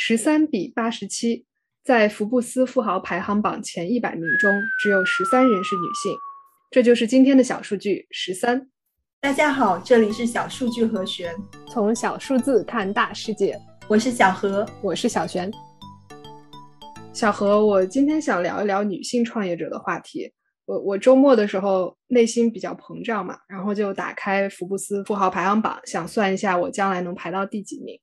十三比八十七，在福布斯富豪排行榜前一百名中，只有十三人是女性。这就是今天的小数据十三。大家好，这里是小数据和弦，从小数字看大世界。我是小何，我是小璇。小何，我今天想聊一聊女性创业者的话题。我我周末的时候内心比较膨胀嘛，然后就打开福布斯富豪排行榜，想算一下我将来能排到第几名，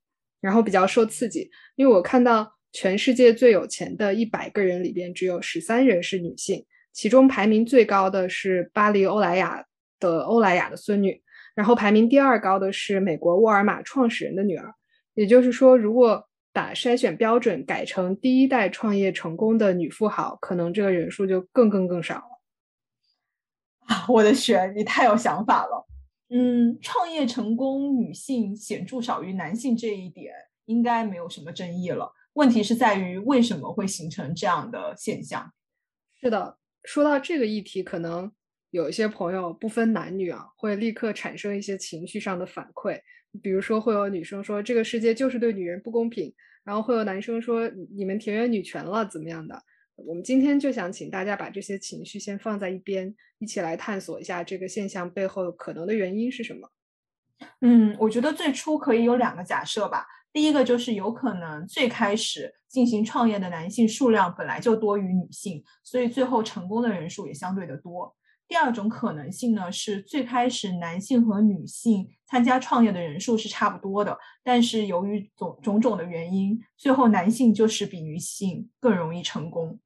然后比较受刺激，因为我看到全世界最有钱的一百个人里边只有十三人是女性，其中排名最高的是巴黎欧莱雅的欧莱雅的孙女，然后排名第二高的是美国沃尔玛创始人的女儿。也就是说，如果把筛选标准改成第一代创业成功的女富豪，可能这个人数就更更更少了。啊，我的选你太有想法了。嗯，创业成功女性显著少于男性这一点应该没有什么争议了。问题是在于为什么会形成这样的现象？是的，说到这个议题，可能有一些朋友不分男女啊，会立刻产生一些情绪上的反馈。比如说，会有女生说这个世界就是对女人不公平，然后会有男生说你们田园女权了怎么样的？我们今天就想请大家把这些情绪先放在一边，一起来探索一下这个现象背后可能的原因是什么。嗯，我觉得最初可以有两个假设吧。第一个就是有可能最开始进行创业的男性数量本来就多于女性，所以最后成功的人数也相对的多。第二种可能性呢，是最开始男性和女性参加创业的人数是差不多的，但是由于种种种的原因，最后男性就是比女性更容易成功。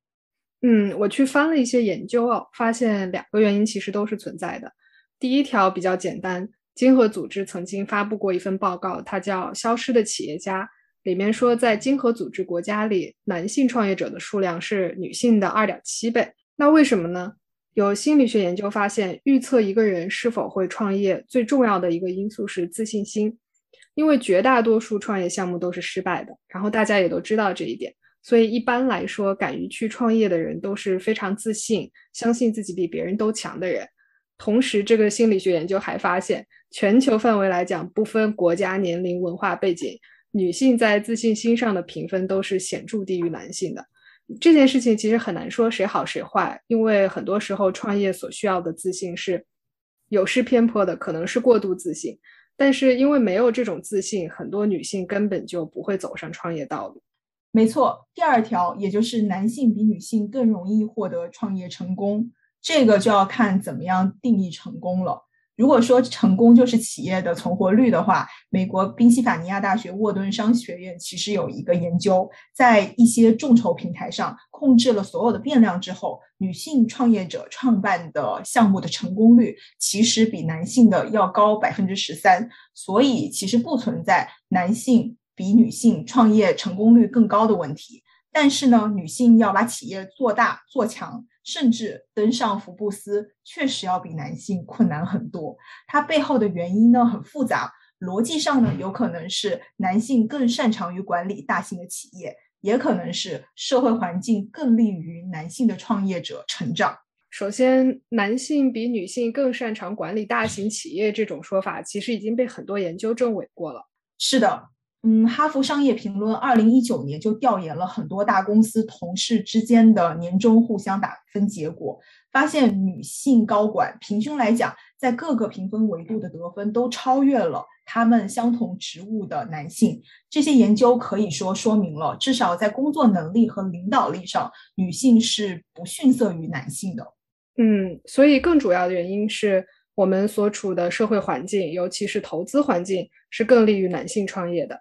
嗯，我去翻了一些研究哦，发现两个原因其实都是存在的。第一条比较简单，金河组织曾经发布过一份报告，它叫《消失的企业家》，里面说在金河组织国家里，男性创业者的数量是女性的二点七倍。那为什么呢？有心理学研究发现，预测一个人是否会创业最重要的一个因素是自信心，因为绝大多数创业项目都是失败的，然后大家也都知道这一点。所以一般来说，敢于去创业的人都是非常自信，相信自己比别人都强的人。同时，这个心理学研究还发现，全球范围来讲，不分国家、年龄、文化背景，女性在自信心上的评分都是显著低于男性的。这件事情其实很难说谁好谁坏，因为很多时候创业所需要的自信是有失偏颇的，可能是过度自信。但是因为没有这种自信，很多女性根本就不会走上创业道路。没错，第二条，也就是男性比女性更容易获得创业成功，这个就要看怎么样定义成功了。如果说成功就是企业的存活率的话，美国宾夕法尼亚大学沃顿商学院其实有一个研究，在一些众筹平台上控制了所有的变量之后，女性创业者创办的项目的成功率其实比男性的要高百分之十三，所以其实不存在男性。比女性创业成功率更高的问题，但是呢，女性要把企业做大做强，甚至登上福布斯，确实要比男性困难很多。它背后的原因呢很复杂，逻辑上呢有可能是男性更擅长于管理大型的企业，也可能是社会环境更利于男性的创业者成长。首先，男性比女性更擅长管理大型企业这种说法，其实已经被很多研究证伪过了。是的。嗯，哈佛商业评论二零一九年就调研了很多大公司同事之间的年终互相打分结果，发现女性高管平均来讲，在各个评分维度的得分都超越了他们相同职务的男性。这些研究可以说说明了，至少在工作能力和领导力上，女性是不逊色于男性的。嗯，所以更主要的原因是我们所处的社会环境，尤其是投资环境，是更利于男性创业的。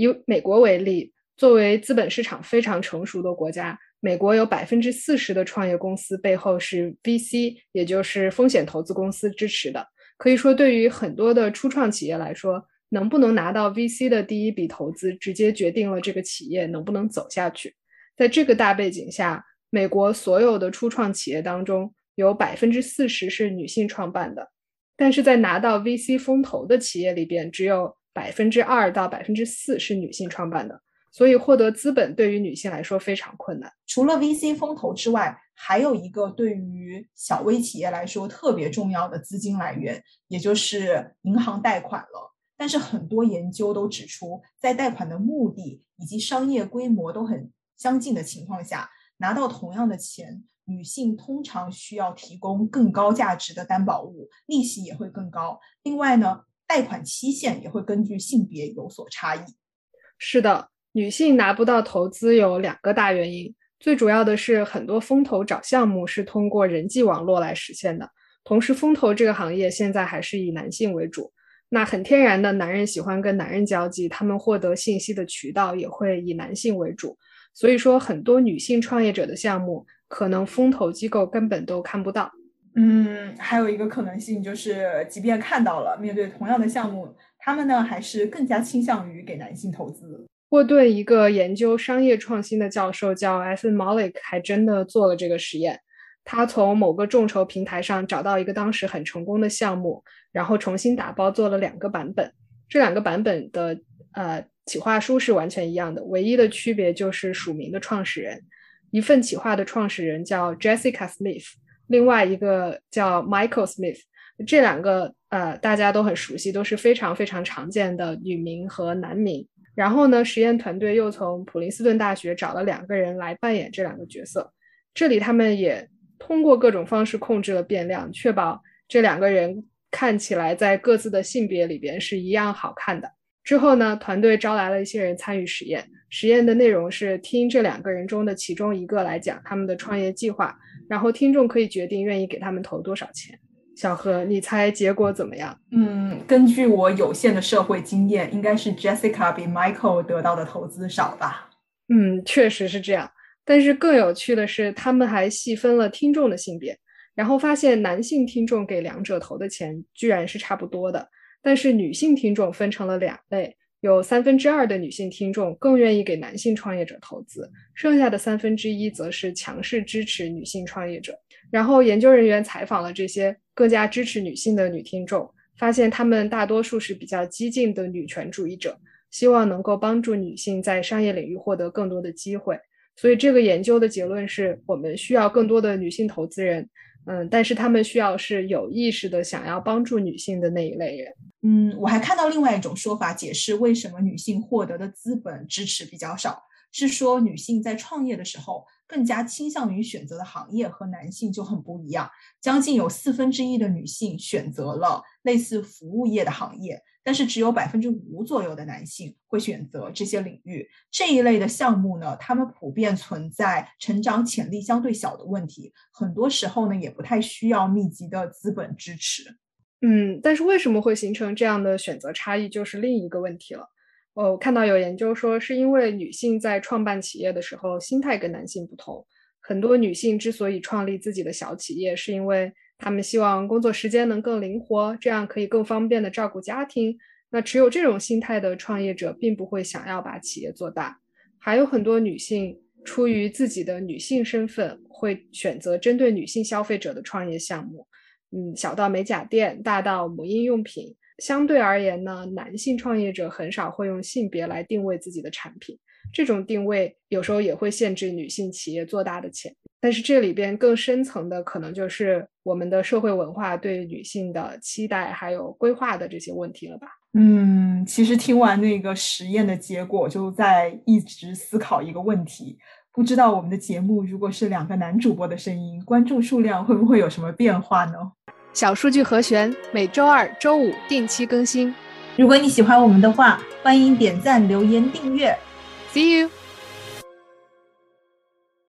以美国为例，作为资本市场非常成熟的国家，美国有百分之四十的创业公司背后是 VC，也就是风险投资公司支持的。可以说，对于很多的初创企业来说，能不能拿到 VC 的第一笔投资，直接决定了这个企业能不能走下去。在这个大背景下，美国所有的初创企业当中，有百分之四十是女性创办的，但是在拿到 VC 风投的企业里边，只有。百分之二到百分之四是女性创办的，所以获得资本对于女性来说非常困难。除了 VC 风投之外，还有一个对于小微企业来说特别重要的资金来源，也就是银行贷款了。但是很多研究都指出，在贷款的目的以及商业规模都很相近的情况下，拿到同样的钱，女性通常需要提供更高价值的担保物，利息也会更高。另外呢，贷款期限也会根据性别有所差异。是的，女性拿不到投资有两个大原因，最主要的是很多风投找项目是通过人际网络来实现的，同时风投这个行业现在还是以男性为主。那很天然的，男人喜欢跟男人交际，他们获得信息的渠道也会以男性为主。所以说，很多女性创业者的项目，可能风投机构根本都看不到。嗯，还有一个可能性就是，即便看到了，面对同样的项目，他们呢还是更加倾向于给男性投资。沃顿一个研究商业创新的教授叫 S. Malik，还真的做了这个实验。他从某个众筹平台上找到一个当时很成功的项目，然后重新打包做了两个版本。这两个版本的呃企划书是完全一样的，唯一的区别就是署名的创始人。一份企划的创始人叫 Jessica Smith，另外一个叫 Michael Smith。这两个呃大家都很熟悉，都是非常非常常见的女名和男名。然后呢，实验团队又从普林斯顿大学找了两个人来扮演这两个角色。这里他们也。通过各种方式控制了变量，确保这两个人看起来在各自的性别里边是一样好看的。之后呢，团队招来了一些人参与实验。实验的内容是听这两个人中的其中一个来讲他们的创业计划，然后听众可以决定愿意给他们投多少钱。小何，你猜结果怎么样？嗯，根据我有限的社会经验，应该是 Jessica 比 Michael 得到的投资少吧？嗯，确实是这样。但是更有趣的是，他们还细分了听众的性别，然后发现男性听众给两者投的钱居然是差不多的，但是女性听众分成了两类，有三分之二的女性听众更愿意给男性创业者投资，剩下的三分之一则是强势支持女性创业者。然后研究人员采访了这些更加支持女性的女听众，发现他们大多数是比较激进的女权主义者，希望能够帮助女性在商业领域获得更多的机会。所以这个研究的结论是我们需要更多的女性投资人，嗯，但是他们需要是有意识的想要帮助女性的那一类人。嗯，我还看到另外一种说法解释为什么女性获得的资本支持比较少，是说女性在创业的时候更加倾向于选择的行业和男性就很不一样，将近有四分之一的女性选择了类似服务业的行业。但是只有百分之五左右的男性会选择这些领域这一类的项目呢？他们普遍存在成长潜力相对小的问题，很多时候呢也不太需要密集的资本支持。嗯，但是为什么会形成这样的选择差异，就是另一个问题了。我看到有研究说，是因为女性在创办企业的时候心态跟男性不同，很多女性之所以创立自己的小企业，是因为。她们希望工作时间能更灵活，这样可以更方便的照顾家庭。那持有这种心态的创业者，并不会想要把企业做大。还有很多女性出于自己的女性身份，会选择针对女性消费者的创业项目。嗯，小到美甲店，大到母婴用品。相对而言呢，男性创业者很少会用性别来定位自己的产品。这种定位有时候也会限制女性企业做大的潜力。但是这里边更深层的，可能就是我们的社会文化对女性的期待，还有规划的这些问题了吧？嗯，其实听完那个实验的结果，就在一直思考一个问题：不知道我们的节目如果是两个男主播的声音，观众数量会不会有什么变化呢？小数据和弦每周二、周五定期更新。如果你喜欢我们的话，欢迎点赞、留言、订阅。See you.